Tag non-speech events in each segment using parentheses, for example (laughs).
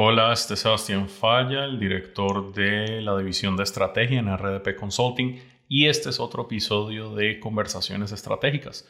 Hola, este es Sebastián Falla, el director de la división de estrategia en RDP Consulting y este es otro episodio de Conversaciones Estratégicas,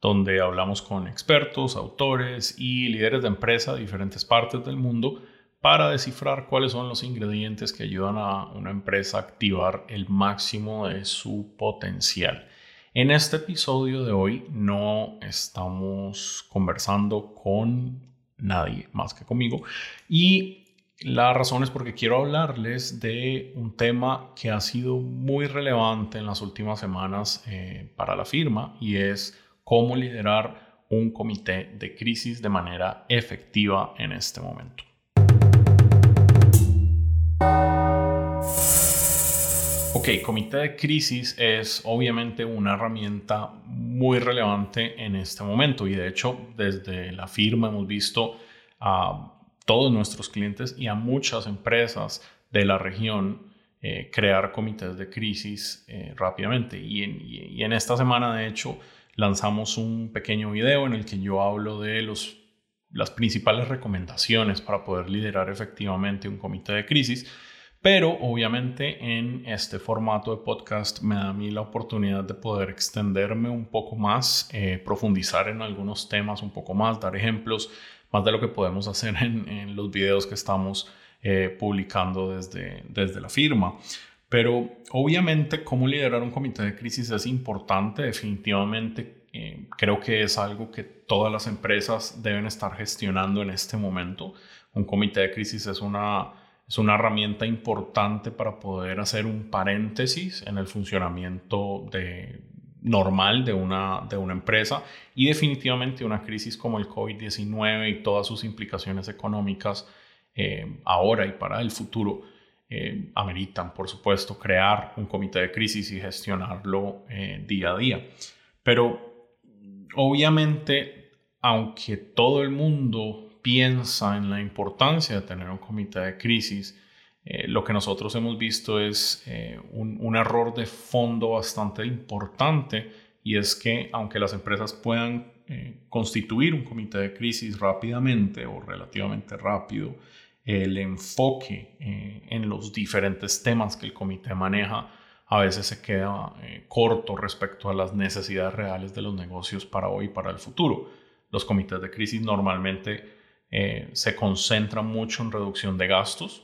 donde hablamos con expertos, autores y líderes de empresa de diferentes partes del mundo para descifrar cuáles son los ingredientes que ayudan a una empresa a activar el máximo de su potencial. En este episodio de hoy no estamos conversando con nadie más que conmigo. Y la razón es porque quiero hablarles de un tema que ha sido muy relevante en las últimas semanas eh, para la firma y es cómo liderar un comité de crisis de manera efectiva en este momento. Ok, comité de crisis es obviamente una herramienta muy relevante en este momento y de hecho desde la firma hemos visto a todos nuestros clientes y a muchas empresas de la región eh, crear comités de crisis eh, rápidamente. Y en, y en, esta semana, de hecho, lanzamos un pequeño video en el que yo hablo de los, las principales recomendaciones para poder liderar efectivamente un comité de crisis. Pero obviamente en este formato de podcast me da a mí la oportunidad de poder extenderme un poco más, eh, profundizar en algunos temas un poco más, dar ejemplos, más de lo que podemos hacer en, los videos que estamos eh, publicando desde, desde la firma. Pero obviamente cómo liderar un comité de crisis es importante, definitivamente eh, creo que es algo que todas las empresas deben estar gestionando en este momento. Un comité de crisis es una es una herramienta importante para poder hacer un paréntesis en el funcionamiento de, normal de una, de una empresa y definitivamente una crisis como el COVID-19 y todas sus implicaciones económicas eh, ahora y para el futuro eh, ameritan, por supuesto, crear un comité de crisis y gestionarlo eh, día a día. Pero obviamente, aunque todo el mundo piensa en la importancia de tener un comité de crisis, eh, lo que nosotros hemos visto es eh, un, error de fondo bastante importante y es que aunque las empresas puedan eh, constituir un comité de crisis rápidamente o relativamente rápido, el enfoque en los diferentes temas que el comité maneja a veces se queda corto respecto a las necesidades reales de los negocios para hoy y para el futuro. Los comités de crisis normalmente eh, se concentra mucho en reducción de gastos,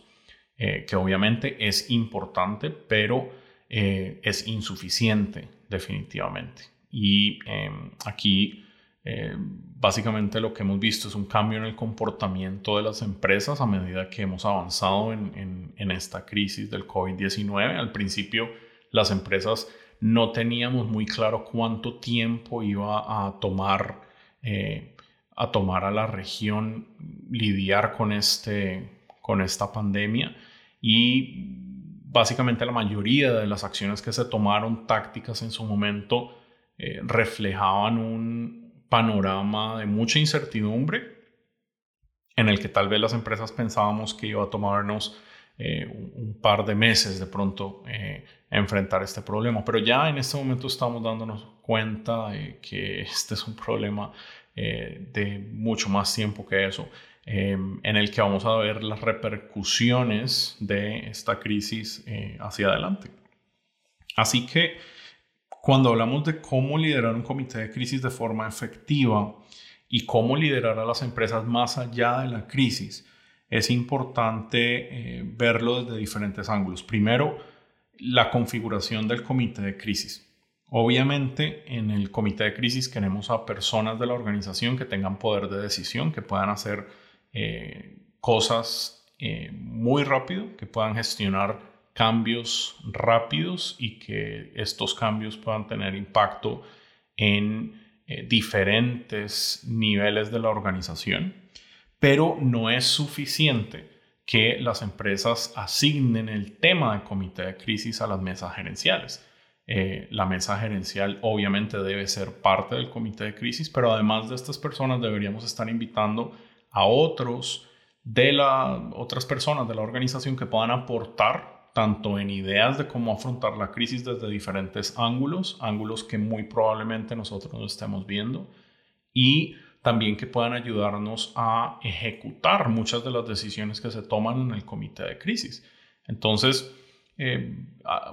eh, que obviamente es importante, pero eh, es insuficiente definitivamente. Y em, aquí básicamente lo que hemos visto es un cambio en el comportamiento de las empresas a medida que hemos avanzado en, en esta crisis del COVID-19. Al principio las empresas no teníamos muy claro cuánto tiempo iba a tomar a tomar a la región lidiar con, este, con esta pandemia y básicamente la mayoría de las acciones que se tomaron tácticas en su momento eh, reflejaban un panorama de mucha incertidumbre en el que tal vez las empresas pensábamos que iba a tomarnos eh, un, par de meses de pronto eh, enfrentar este problema. Pero ya en este momento estamos dándonos cuenta de que este es un problema eh, de mucho más tiempo que eso, em, en el que vamos a ver las repercusiones de esta crisis eh, hacia adelante. Así que cuando hablamos de cómo liderar un comité de crisis de forma efectiva y cómo liderar a las empresas más allá de la crisis, es importante eh, verlo desde diferentes ángulos. Primero, la configuración del comité de crisis. Obviamente, en el comité de crisis queremos a personas de la organización que tengan poder de decisión, que puedan hacer eh, cosas eh, muy rápido, que puedan gestionar cambios rápidos y que estos cambios puedan tener impacto en eh, diferentes niveles de la organización. Pero no es suficiente que las empresas asignen el tema de comité de crisis a las mesas gerenciales eh, la mesa gerencial obviamente debe ser parte del comité de crisis, pero además de estas personas deberíamos estar invitando a otros de la, otras personas de la organización que puedan aportar tanto en ideas de cómo afrontar la crisis desde diferentes ángulos, ángulos que muy probablemente nosotros no estemos viendo, y también que puedan ayudarnos a ejecutar muchas de las decisiones que se toman en el comité de crisis. Entonces, eh,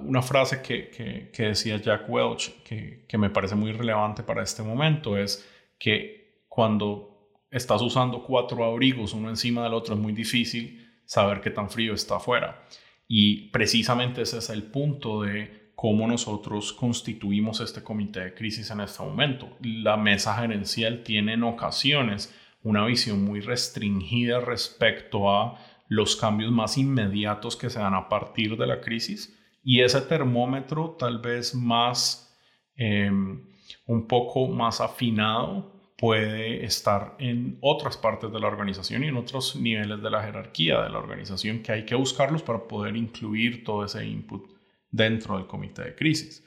una frase que, decía Jack Welch, que, que me parece muy relevante para este momento, es que cuando estás usando cuatro abrigos uno encima del otro es muy difícil saber qué tan frío está afuera. Y precisamente ese es el punto de cómo nosotros constituimos este comité de crisis en este momento. La mesa gerencial tiene en ocasiones una visión muy restringida respecto a los cambios más inmediatos que se dan a partir de la crisis y ese termómetro tal vez más, em, un poco más afinado puede estar en otras partes de la organización y en otros niveles de la jerarquía de la organización que hay que buscarlos para poder incluir todo ese input dentro del comité de crisis.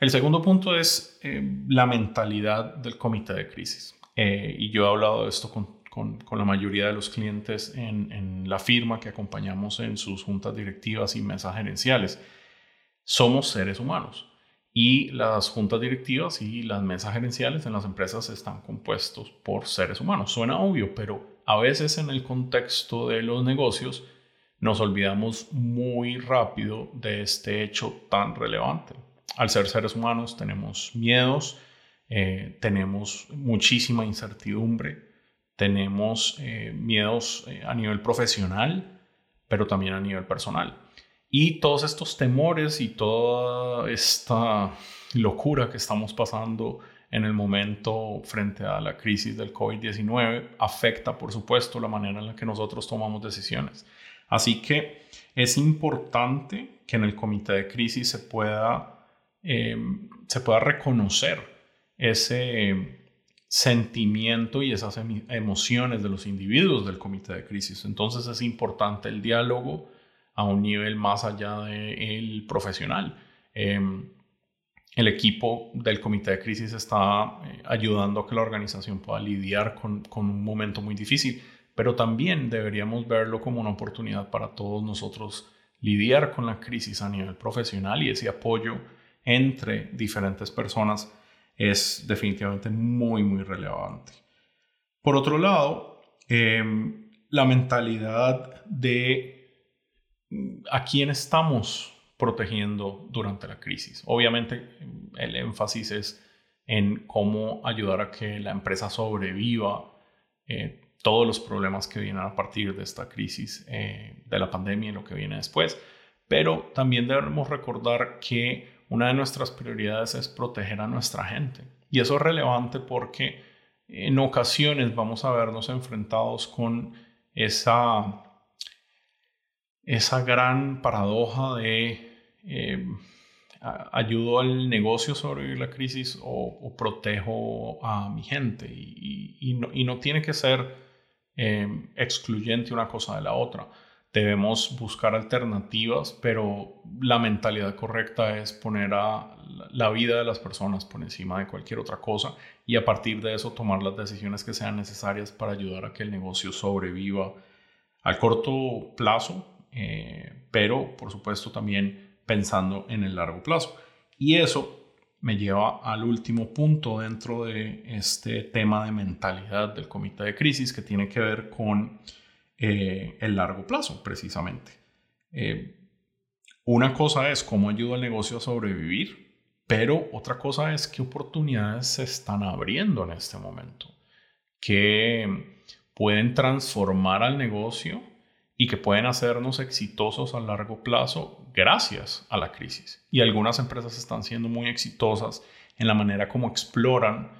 El segundo punto es eh, la mentalidad del comité de crisis. Eh, y yo he hablado de esto con, con, la mayoría de los clientes en, la firma que acompañamos en sus juntas directivas y mesas gerenciales. Somos seres humanos y las juntas directivas y las mesas gerenciales en las empresas están compuestos por seres humanos. Suena obvio, pero a veces en el contexto de los negocios nos olvidamos muy rápido de este hecho tan relevante. Al ser seres humanos tenemos miedos, eh, tenemos muchísima incertidumbre, tenemos eh, miedos eh, a nivel profesional, pero también a nivel personal. Y todos estos temores y toda esta locura que estamos pasando en el momento frente a la crisis del COVID-19 afecta, por supuesto, la manera en la que nosotros tomamos decisiones. Así que es importante que en el comité de crisis se pueda, em, se pueda reconocer ese sentimiento y esas emociones de los individuos del comité de crisis. Entonces es importante el diálogo, a un nivel más allá del profesional. Em, el equipo del comité de crisis está eh, ayudando a que la organización pueda lidiar con, con, un momento muy difícil, pero también deberíamos verlo como una oportunidad para todos nosotros lidiar con la crisis a nivel profesional y ese apoyo entre diferentes personas es definitivamente muy, muy relevante. Por otro lado, em, la mentalidad de a quién estamos protegiendo durante la crisis. Obviamente el énfasis es en cómo ayudar a que la empresa sobreviva eh, todos los problemas que vienen a partir de esta crisis eh, de la pandemia y lo que viene después. Pero también debemos recordar que una de nuestras prioridades es proteger a nuestra gente. Y eso es relevante porque en ocasiones vamos a vernos enfrentados con esa esa gran paradoja de eh, ayudo al negocio a sobrevivir la crisis o, protejo a mi gente. Y, no, tiene que ser eh, excluyente una cosa de la otra. Debemos buscar alternativas, pero la mentalidad correcta es poner a la vida de las personas por encima de cualquier otra cosa y a partir de eso tomar las decisiones que sean necesarias para ayudar a que el negocio sobreviva al corto plazo eh, pero por supuesto también pensando en el largo plazo. Y eso me lleva al último punto dentro de este tema de mentalidad del comité de crisis que tiene que ver con eh, el largo plazo, precisamente. Eh, una cosa es cómo ayuda al negocio a sobrevivir, pero otra cosa es qué oportunidades se están abriendo en este momento, que pueden transformar al negocio y que pueden hacernos exitosos a largo plazo gracias a la crisis. Y algunas empresas están siendo muy exitosas en la manera como exploran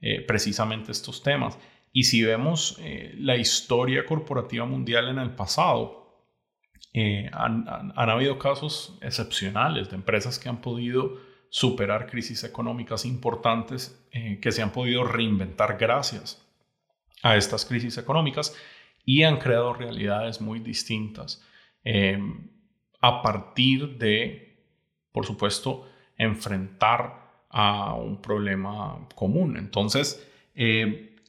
eh, precisamente estos temas. Y si vemos eh, la historia corporativa mundial en el pasado, eh, han, habido casos excepcionales de empresas que han podido superar crisis económicas importantes, que se han podido reinventar gracias a estas crisis económicas y han creado realidades muy distintas a partir de, por supuesto, enfrentar a un problema común. Entonces,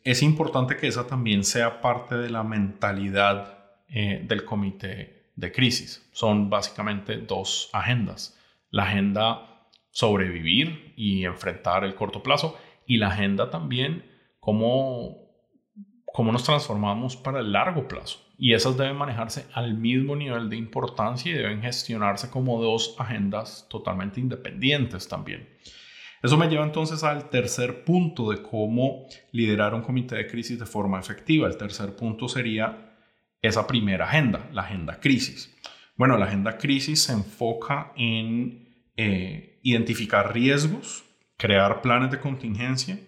es importante que esa también sea parte de la mentalidad eh, del comité de crisis. Son básicamente dos agendas. La agenda sobrevivir y enfrentar el corto plazo y la agenda también cómo, cómo nos transformamos para el largo plazo. Y esas deben manejarse al mismo nivel de importancia y deben gestionarse como dos agendas totalmente independientes también. Eso me lleva entonces al tercer punto de cómo liderar un comité de crisis de forma efectiva. El tercer punto sería esa primera agenda, la agenda crisis. Bueno, la agenda crisis se enfoca en eh, identificar riesgos, crear planes de contingencia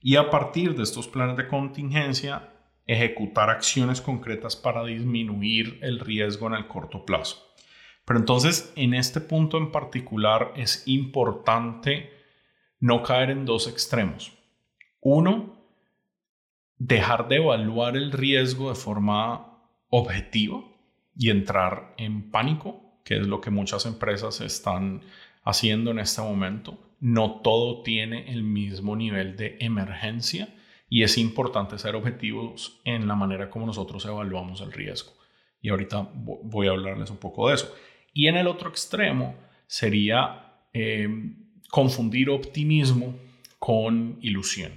y a partir de estos planes de contingencia ejecutar acciones concretas para disminuir el riesgo en el corto plazo. Pero entonces, en este punto en particular es importante no caer en dos extremos. Uno, dejar de evaluar el riesgo de forma objetiva y entrar en pánico, que es lo que muchas empresas están haciendo en este momento. No todo tiene el mismo nivel de emergencia y es importante ser objetivos en la manera como nosotros evaluamos el riesgo. Y ahorita voy a hablarles un poco de eso. Y en el otro extremo sería eh, confundir optimismo con ilusión,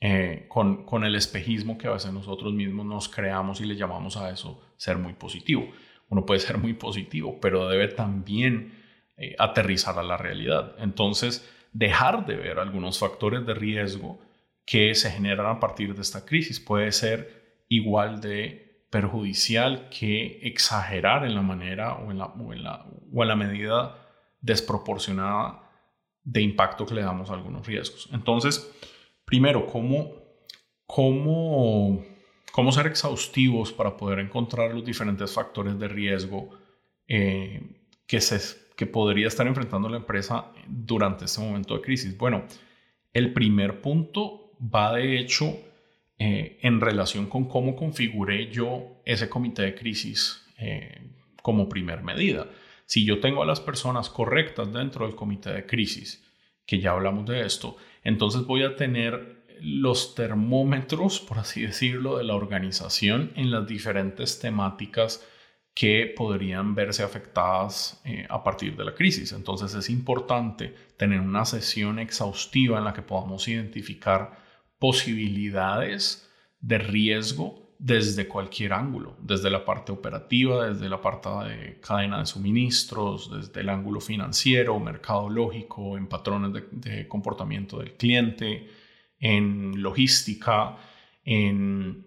eh, con, con el espejismo que a veces nosotros mismos nos creamos y le llamamos a eso ser muy positivo. Uno puede ser muy positivo, pero debe también eh, aterrizar a la realidad. Entonces, dejar de ver algunos factores de riesgo que se generan a partir de esta crisis puede ser igual de perjudicial que exagerar en la manera o en la, o en la, o en la medida desproporcionada de impacto que le damos a algunos riesgos. Entonces, primero, ¿cómo, cómo, cómo ser exhaustivos para poder encontrar los diferentes factores de riesgo eh, que, se, que podría estar enfrentando la empresa durante este momento de crisis? Bueno, el primer punto va de hecho eh, en relación con cómo configuré yo ese comité de crisis eh, como primer medida. Si yo tengo a las personas correctas dentro del comité de crisis, que ya hablamos de esto, entonces voy a tener los termómetros, por así decirlo, de la organización en las diferentes temáticas que podrían verse afectadas eh, a partir de la crisis. Entonces es importante tener una sesión exhaustiva en la que podamos identificar posibilidades de riesgo desde cualquier ángulo, desde la parte operativa, desde la parte de cadena de suministros, desde el ángulo financiero, mercadológico, en patrones de, comportamiento del cliente, en logística, en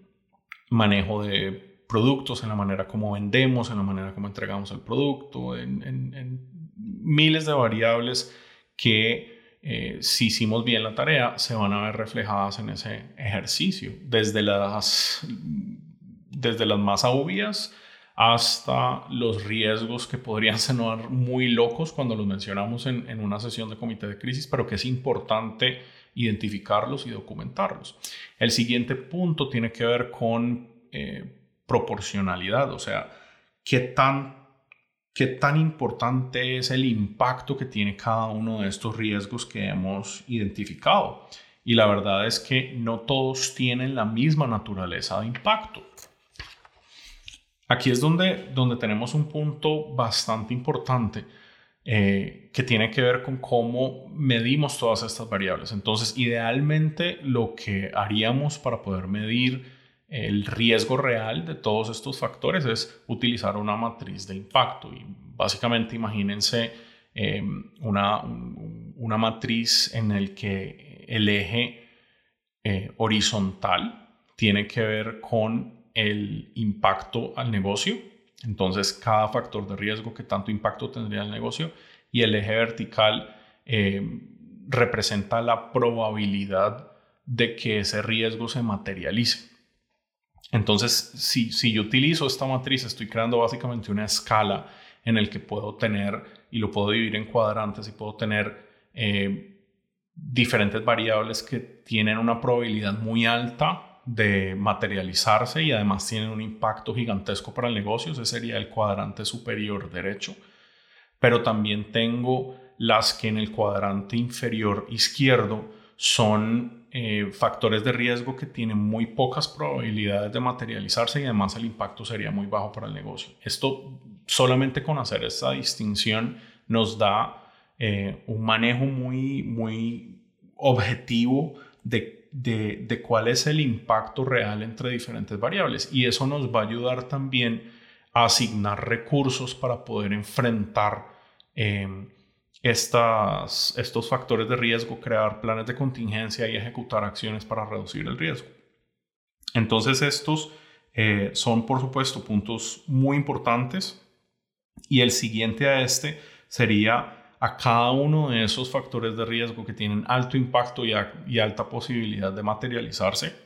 manejo de productos, en la manera como vendemos, en la manera como entregamos el producto, en miles de variables que eh, si hicimos bien la tarea, se van a ver reflejadas en ese ejercicio, desde las, desde las más obvias hasta los riesgos que podrían (laughs) sonar muy locos cuando los mencionamos en, en, una sesión de comité de crisis, pero que es importante identificarlos y documentarlos. El siguiente punto tiene que ver con eh, proporcionalidad, o sea, qué tan ¿Qué tan importante es el impacto que tiene cada uno de estos riesgos que hemos identificado? Y la verdad es que no todos tienen la misma naturaleza de impacto. Aquí es donde, donde tenemos un punto bastante importante eh, que tiene que ver con cómo medimos todas estas variables. Entonces, idealmente lo que haríamos para poder medir el riesgo real de todos estos factores es utilizar una matriz de impacto. Y básicamente imagínense em, una, una, matriz en el que el eje eh, horizontal tiene que ver con el impacto al negocio. Entonces, cada factor de riesgo que tanto impacto tendría el negocio y el eje vertical em, representa la probabilidad de que ese riesgo se materialice. Entonces, si, si yo utilizo esta matriz, estoy creando básicamente una escala en el que puedo tener, y lo puedo dividir en cuadrantes, y puedo tener eh, diferentes variables que tienen una probabilidad muy alta de materializarse y además tienen un impacto gigantesco para el negocio. Ese sería el cuadrante superior derecho. Pero también tengo las que en el cuadrante inferior izquierdo son eh, factores de riesgo que tienen muy pocas probabilidades de materializarse y además el impacto sería muy bajo para el negocio. Esto solamente con hacer esta distinción nos da eh, un manejo muy, muy objetivo de de, cuál es el impacto real entre diferentes variables. Y eso nos va a ayudar también a asignar recursos para poder enfrentar em, estos factores de riesgo, crear planes de contingencia y ejecutar acciones para reducir el riesgo. Entonces estos eh, son, por supuesto, puntos muy importantes. Y el siguiente a este sería a cada uno de esos factores de riesgo que tienen alto impacto y, alta posibilidad de materializarse,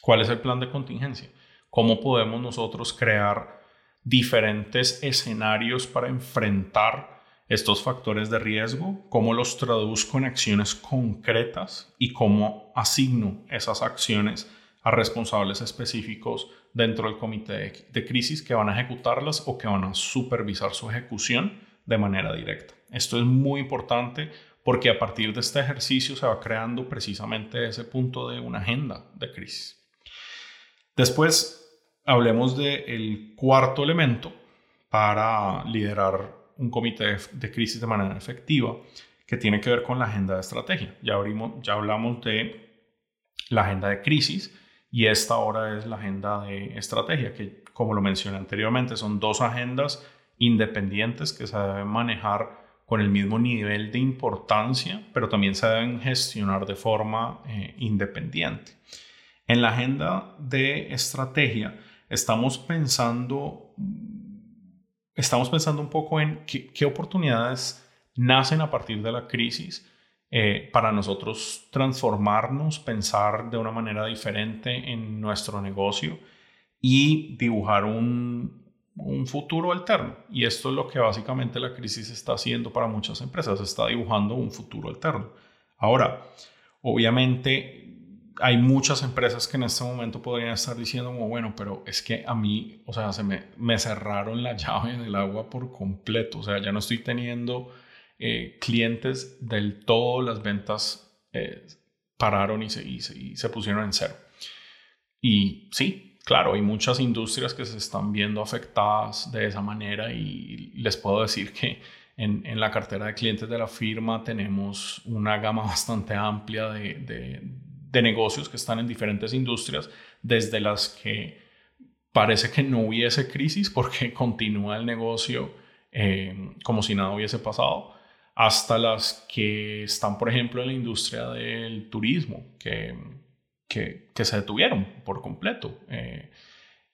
¿cuál es el plan de contingencia? ¿Cómo podemos nosotros crear diferentes escenarios para enfrentar estos factores de riesgo? ¿Cómo los traduzco en acciones concretas y cómo asigno esas acciones a responsables específicos dentro del comité de crisis que van a ejecutarlas o que van a supervisar su ejecución de manera directa? Esto es muy importante porque a partir de este ejercicio se va creando precisamente ese punto de una agenda de crisis. Después, hablemos del cuarto elemento para liderar un comité de crisis de manera efectiva, que tiene que ver con la agenda de estrategia. Ya, abrimos, ya hablamos de la agenda de crisis y esta ahora es la agenda de estrategia, que como lo mencioné anteriormente, son dos agendas independientes que se deben manejar con el mismo nivel de importancia, pero también se deben gestionar de forma eh, independiente. En la agenda de estrategia estamos pensando, estamos pensando un poco en qué, oportunidades nacen a partir de la crisis eh, para nosotros transformarnos, pensar de una manera diferente en nuestro negocio y dibujar un, un futuro alterno. Y esto es lo que básicamente la crisis está haciendo para muchas empresas, está dibujando un futuro alterno. Ahora, obviamente hay muchas empresas que en este momento podrían estar diciendo como, bueno, pero es que a mí, o sea, se me, me cerraron la (laughs) llave del agua por completo, o sea, ya no estoy teniendo eh, clientes del todo, las ventas eh, pararon y se, y se pusieron en cero. Y sí, claro, hay muchas industrias que se están viendo afectadas de esa manera y les puedo decir que en, la cartera de clientes de la firma tenemos una gama (laughs) bastante amplia de, negocios que están en diferentes industrias, desde las que parece que no hubiese crisis porque (laughs) continúa el negocio eh, como si nada hubiese pasado, hasta las que están, por ejemplo, en la industria del turismo, que que, se detuvieron por completo. Eh,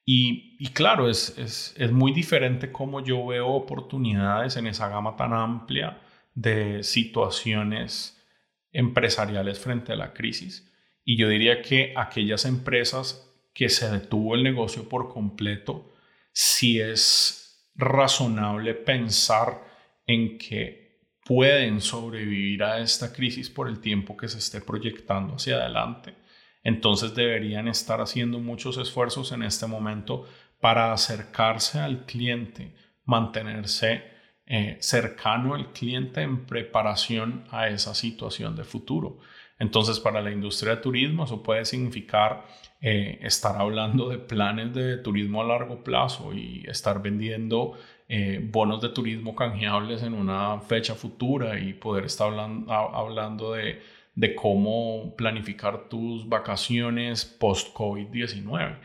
y, claro, es, es, muy diferente cómo yo veo oportunidades en esa gama tan amplia de situaciones empresariales frente a la crisis. Y yo diría que aquellas empresas que se detuvo el negocio por completo, si es razonable pensar en que pueden sobrevivir a esta crisis por el tiempo que se esté proyectando hacia adelante entonces deberían estar haciendo muchos esfuerzos en este momento para acercarse al cliente, mantenerse eh, cercano al cliente en preparación a esa situación de futuro. Entonces, para la industria de turismo, eso puede significar eh, estar hablando de planes de turismo a largo plazo y estar vendiendo eh, bonos de turismo canjeables en una fecha futura y poder estar hablando de de cómo planificar tus vacaciones post-COVID-19.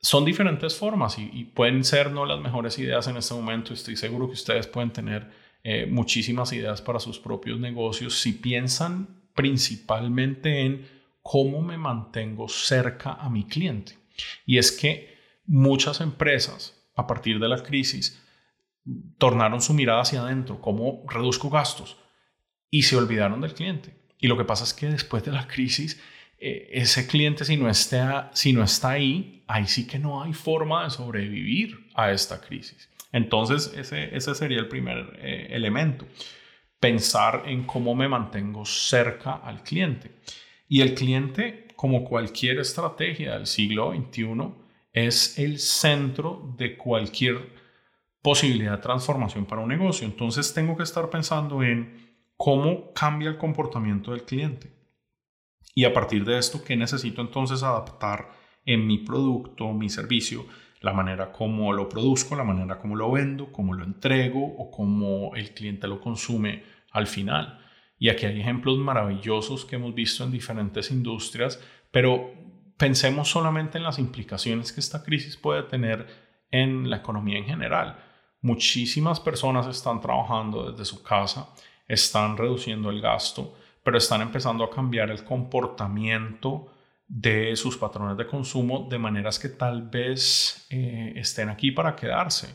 Son diferentes formas y, pueden ser no las mejores ideas en este momento. Estoy seguro que ustedes pueden tener eh, muchísimas ideas para sus propios negocios si piensan principalmente en cómo me mantengo cerca a mi cliente. Y es que muchas empresas, a partir de la crisis, tornaron su mirada hacia adentro, cómo reduzco gastos, y se olvidaron del cliente. Y lo que pasa es que después de la crisis, eh, ese cliente si no, está, si no está ahí, ahí sí que no hay forma de sobrevivir a esta crisis. Entonces, ese, ese sería el primer eh, elemento. Pensar en cómo me mantengo cerca al cliente. Y el cliente, como cualquier estrategia del siglo XXI, es el centro de cualquier posibilidad de transformación para un negocio. Entonces, tengo que estar pensando en cómo cambia el comportamiento del cliente. Y a partir de esto, ¿qué necesito entonces adaptar en mi producto, mi servicio? La manera como lo produzco, la manera como lo vendo, cómo lo entrego o cómo el cliente lo consume al final. Y aquí hay ejemplos maravillosos que hemos visto en diferentes industrias, pero pensemos solamente en las implicaciones que esta crisis puede tener en la economía en general. Muchísimas personas están trabajando desde su casa, están reduciendo el gasto, pero están empezando a cambiar el comportamiento de sus patrones de consumo de maneras que tal vez eh, estén aquí para quedarse.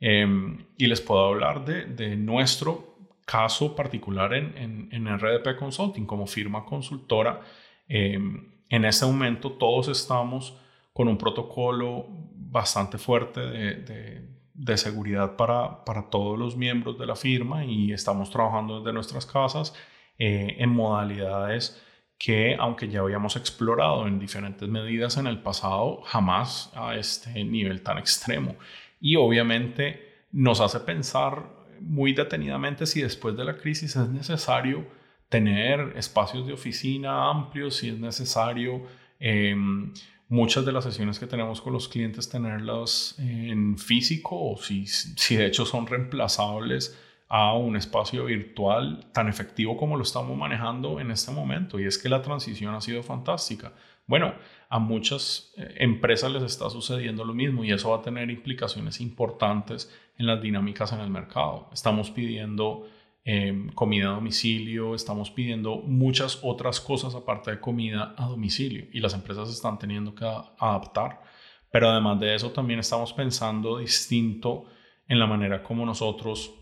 Em, y les puedo hablar de, nuestro caso particular en, en, RDP Consulting como firma consultora. Em, en este momento todos estamos con un protocolo bastante fuerte de, de, seguridad para, para, todos los miembros de la firma y estamos trabajando desde nuestras casas eh, en modalidades que aunque ya habíamos explorado en diferentes medidas en el pasado, jamás a este nivel tan extremo. Y obviamente nos hace pensar muy detenidamente si después de la crisis es necesario tener espacios de oficina amplios, si es necesario em, muchas de las sesiones que tenemos con los clientes tenerlas en físico o si, si de hecho son reemplazables a un espacio virtual tan efectivo como lo estamos manejando en este momento. Y es que la transición ha sido fantástica. Bueno, a muchas eh, empresas les está sucediendo lo mismo y eso va a tener implicaciones importantes en las dinámicas en el mercado. Estamos pidiendo em, comida a domicilio, estamos pidiendo muchas otras cosas aparte de comida a domicilio y las empresas están teniendo que adaptar. Pero además de eso también estamos pensando distinto en la manera como nosotros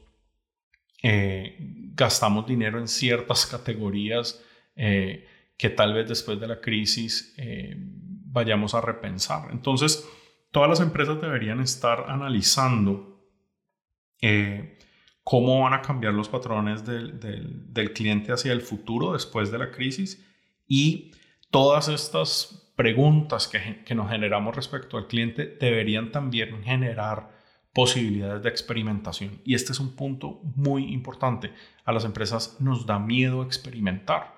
eh, gastamos dinero en ciertas categorías eh, que tal vez después de la crisis eh, vayamos a repensar. Entonces, todas las empresas deberían estar analizando cómo van a cambiar los patrones del, del, cliente hacia el futuro después de la crisis y todas estas preguntas que, que nos generamos respecto al cliente deberían también generar posibilidades de experimentación. Y este es un punto muy importante. A las empresas nos da miedo experimentar.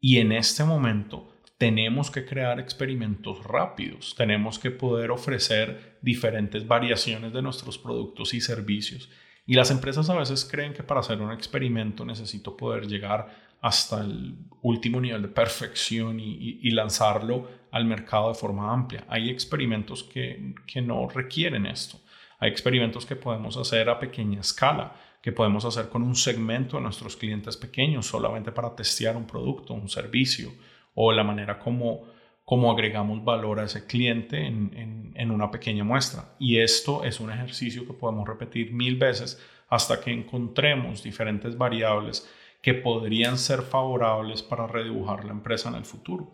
Y en este momento tenemos que crear experimentos rápidos. Tenemos que poder ofrecer diferentes variaciones de nuestros productos y servicios. Y las empresas a veces creen que para hacer un experimento necesito poder llegar hasta el último nivel de perfección y, lanzarlo al mercado de forma amplia. Hay experimentos que, que no requieren esto. Experimentos que podemos hacer a pequeña escala, que podemos hacer con un segmento de nuestros clientes pequeños solamente para testear un producto, un servicio o la manera como, como agregamos valor a ese cliente en, en una pequeña muestra. Y esto es un ejercicio que podemos repetir mil veces hasta que encontremos diferentes variables que podrían ser favorables para redibujar la empresa en el futuro.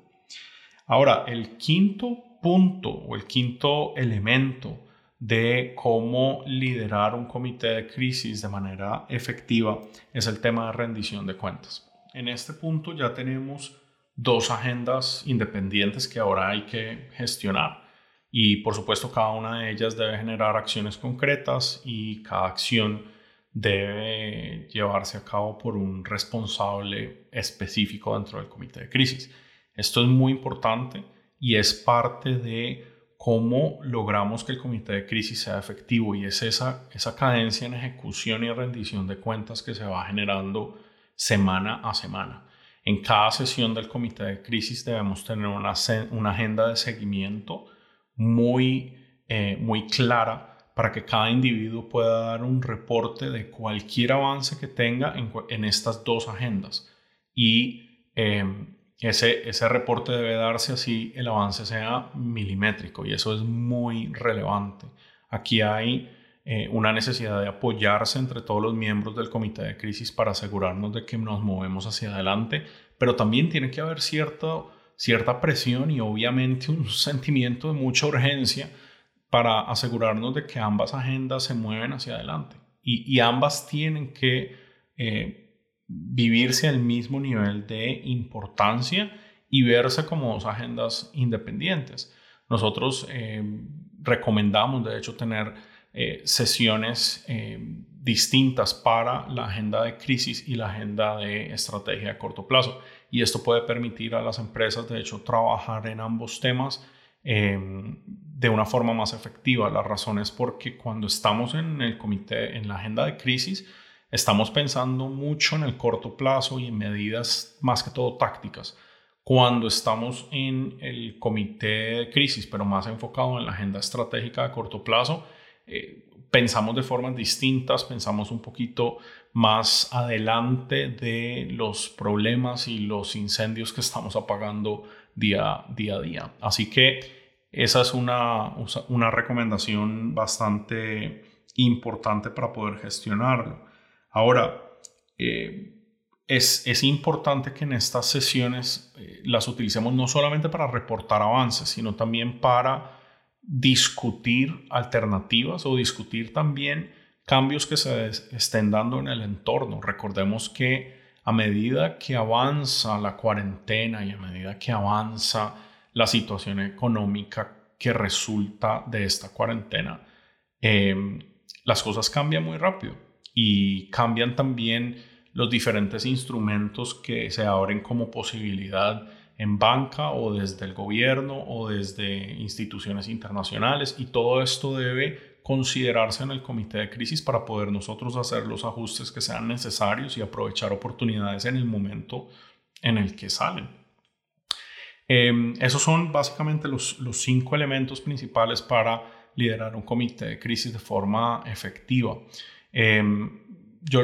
Ahora, el quinto punto o el quinto elemento de cómo liderar un comité de crisis de manera efectiva es el tema de rendición de cuentas. En este punto ya tenemos dos agendas independientes que ahora hay que gestionar y por supuesto cada una de ellas debe generar acciones concretas y cada acción debe llevarse a cabo por un responsable específico dentro del comité de crisis. Esto es muy importante y es parte de cómo logramos que el comité de crisis sea efectivo y es esa, esa cadencia en ejecución y rendición de cuentas que se va generando semana a semana. En cada sesión del comité de crisis debemos tener una, una agenda de seguimiento muy, eh, muy clara para que cada individuo pueda dar un reporte de cualquier avance que tenga en, en estas dos agendas. Y eh, ese, ese reporte debe darse así el avance sea milimétrico y eso es muy relevante. Aquí hay eh, una necesidad de apoyarse entre todos los miembros del comité de crisis para asegurarnos de que nos movemos hacia adelante, pero también tiene que haber cierto, cierta presión y obviamente un (laughs) sentimiento de mucha urgencia para asegurarnos de que ambas agendas se mueven hacia adelante y, ambas tienen que eh, vivirse al mismo nivel de importancia y verse como dos agendas independientes. Nosotros eh, recomendamos, de hecho, tener eh, sesiones eh, distintas para la agenda de crisis y la agenda de estrategia a corto plazo. Y esto puede permitir a las empresas, de hecho, trabajar en ambos temas de una forma más efectiva. La razón es porque cuando estamos en el comité, en la agenda de crisis, Estamos pensando mucho en el corto plazo y en medidas más que todo tácticas. Cuando estamos en el comité de crisis, pero más enfocado en la agenda estratégica de corto plazo, eh, pensamos de formas distintas, pensamos un poquito más adelante de los problemas y los incendios que estamos apagando día, día a día. Así que esa es una, una recomendación bastante importante para poder gestionarlo. Ahora, eh, es, es, importante que en estas sesiones eh, las utilicemos no solamente para reportar avances, sino también para discutir alternativas o discutir también cambios que se estén dando en el entorno. Recordemos que a medida que avanza la cuarentena y a medida que avanza la situación económica que resulta de esta cuarentena, em, las cosas cambian muy rápido y cambian también los diferentes instrumentos que se abren como posibilidad en banca o desde el gobierno o desde instituciones internacionales y todo esto debe considerarse en el comité de crisis para poder nosotros hacer los ajustes que sean necesarios y aprovechar oportunidades en el momento en el que salen. Em, esos son básicamente los, los cinco elementos principales para liderar un comité de crisis de forma efectiva. Em, yo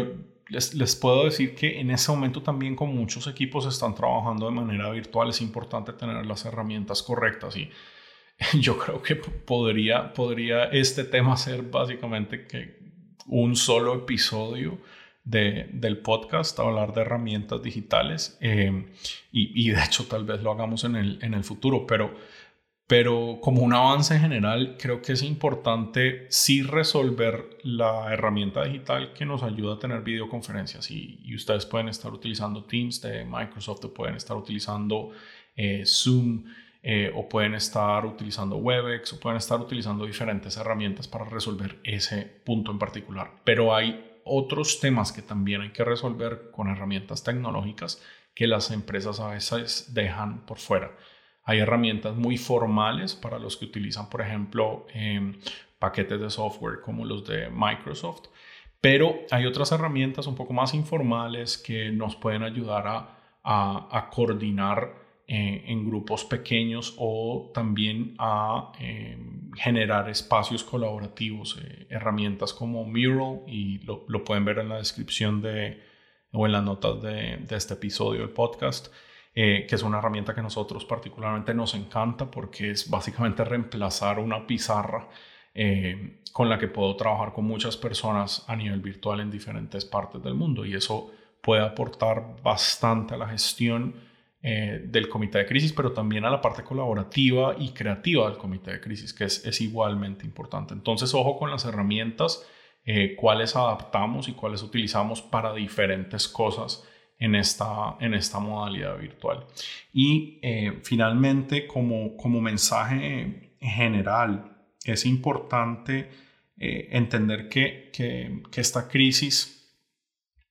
les, puedo decir que en ese momento también con muchos equipos están trabajando de manera virtual, es importante tener las herramientas correctas y (laughs) yo creo que podría, podría este tema ser básicamente que un solo episodio de, del podcast, hablar de herramientas digitales em, y, y, de hecho tal vez lo hagamos en el, en el futuro, pero pero como un avance general, creo que es importante sí resolver la herramienta digital que nos ayuda a tener videoconferencias. Y, ustedes pueden estar utilizando Teams de Microsoft pueden estar utilizando eh, Zoom eh, o pueden estar utilizando Webex o pueden estar utilizando diferentes herramientas para resolver ese punto en particular. Pero hay otros temas que también hay que resolver con herramientas tecnológicas que las empresas a veces dejan por fuera. Hay herramientas muy formales para los que utilizan, por ejemplo, em, paquetes de software como los de Microsoft, pero hay otras herramientas un poco más informales que nos pueden ayudar a, coordinar eh, en grupos pequeños o también a em, generar espacios colaborativos, eh, herramientas como Mural, y lo, pueden ver en la descripción de, o en las notas de, de este episodio del podcast. Eh, que es una herramienta que nosotros particularmente nos encanta porque es básicamente reemplazar una pizarra eh, con la que puedo trabajar con muchas personas a nivel virtual en diferentes partes del mundo y eso puede aportar bastante a la gestión eh, del comité de crisis, pero también a la parte colaborativa y creativa del comité de crisis, que es, es igualmente importante. Entonces, ojo con las herramientas, cuáles adaptamos y cuáles utilizamos para diferentes cosas en esta, en esta modalidad virtual. Y eh, finalmente, como, como mensaje general, es importante eh, entender que, que, que, esta crisis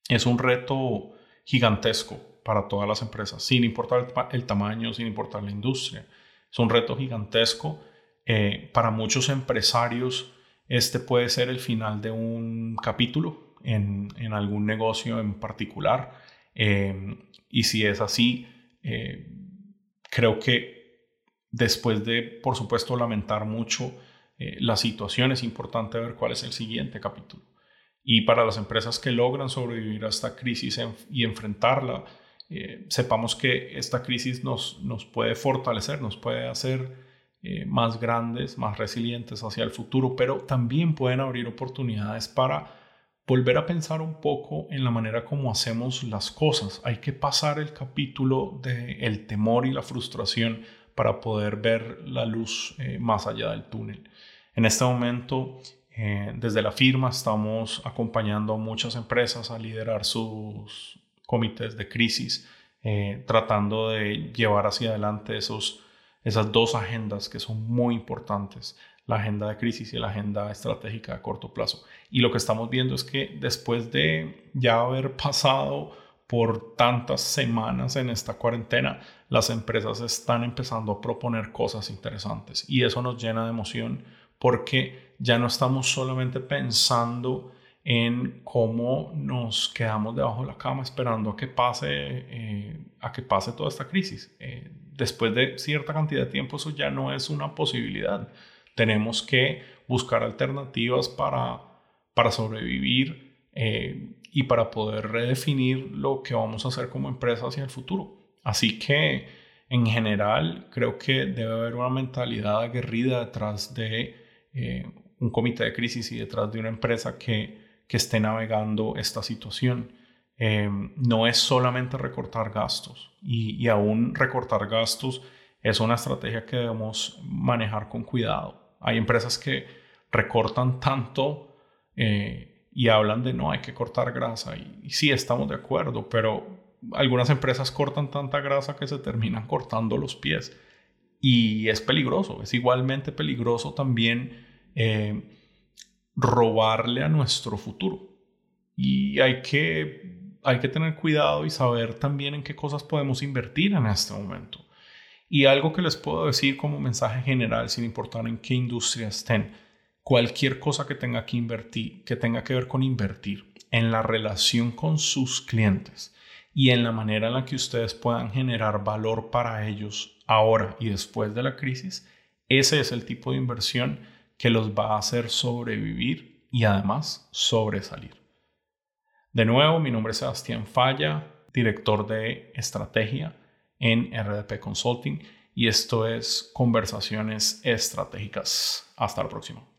es un reto gigantesco para todas las empresas, sin importar el, tamaño, sin importar la industria. Es un reto gigantesco. Eh, para muchos empresarios, este puede ser el final de un capítulo en, en algún negocio en particular Em, y si es así, eh, creo que después de, por supuesto, lamentar mucho eh, la situación, es importante ver cuál es el siguiente capítulo. Y para las empresas que logran sobrevivir a esta crisis y enfrentarla, eh, sepamos que esta crisis nos, nos puede fortalecer, nos puede hacer más grandes, más resilientes hacia el futuro, pero también pueden abrir oportunidades para volver a pensar un poco en la manera como hacemos las cosas. Hay que pasar el capítulo del el temor y la frustración para poder ver la luz eh, más allá del túnel. En este momento, eh, desde la firma, estamos acompañando a muchas empresas a liderar sus comités de crisis, eh, tratando de llevar hacia adelante esos, esas dos agendas que son muy importantes la agenda de crisis y la agenda estratégica a corto plazo. Y lo que estamos viendo es que después de ya haber pasado por tantas semanas en esta cuarentena, las empresas están empezando a proponer cosas interesantes y eso nos llena de emoción porque ya no estamos solamente pensando en cómo nos quedamos debajo de la cama esperando a que pase, eh, a que pase toda esta crisis. Eh, después de cierta cantidad de tiempo eso ya no es una posibilidad. Tenemos que buscar alternativas para, para sobrevivir eh, y para poder redefinir lo que vamos a hacer como empresa hacia el futuro. Así que en general creo que debe haber una mentalidad aguerrida detrás de un comité de crisis y detrás de una empresa que que esté navegando esta situación. Eh, no es solamente recortar gastos y, aún recortar gastos es una estrategia que debemos manejar con cuidado. Hay empresas que recortan tanto eh, y hablan de no hay que cortar grasa y, sí estamos de acuerdo, pero algunas empresas cortan tanta grasa que se terminan (laughs) cortando los pies y es peligroso, es igualmente peligroso también eh, robarle a nuestro futuro. Y hay que, hay que tener cuidado y saber también en qué cosas podemos invertir en este momento. Y algo que les puedo decir como mensaje general, sin importar en qué industria estén, cualquier cosa que tenga que invertir, que tenga que ver con invertir en la relación con sus clientes y en la manera en la que ustedes puedan generar valor para ellos ahora y después de la crisis, ese es el tipo de inversión que los va a hacer sobrevivir y además sobresalir. De nuevo, mi nombre es Sebastián Falla, director de estrategia en RDP Consulting y esto es Conversaciones Estratégicas. Hasta la próxima.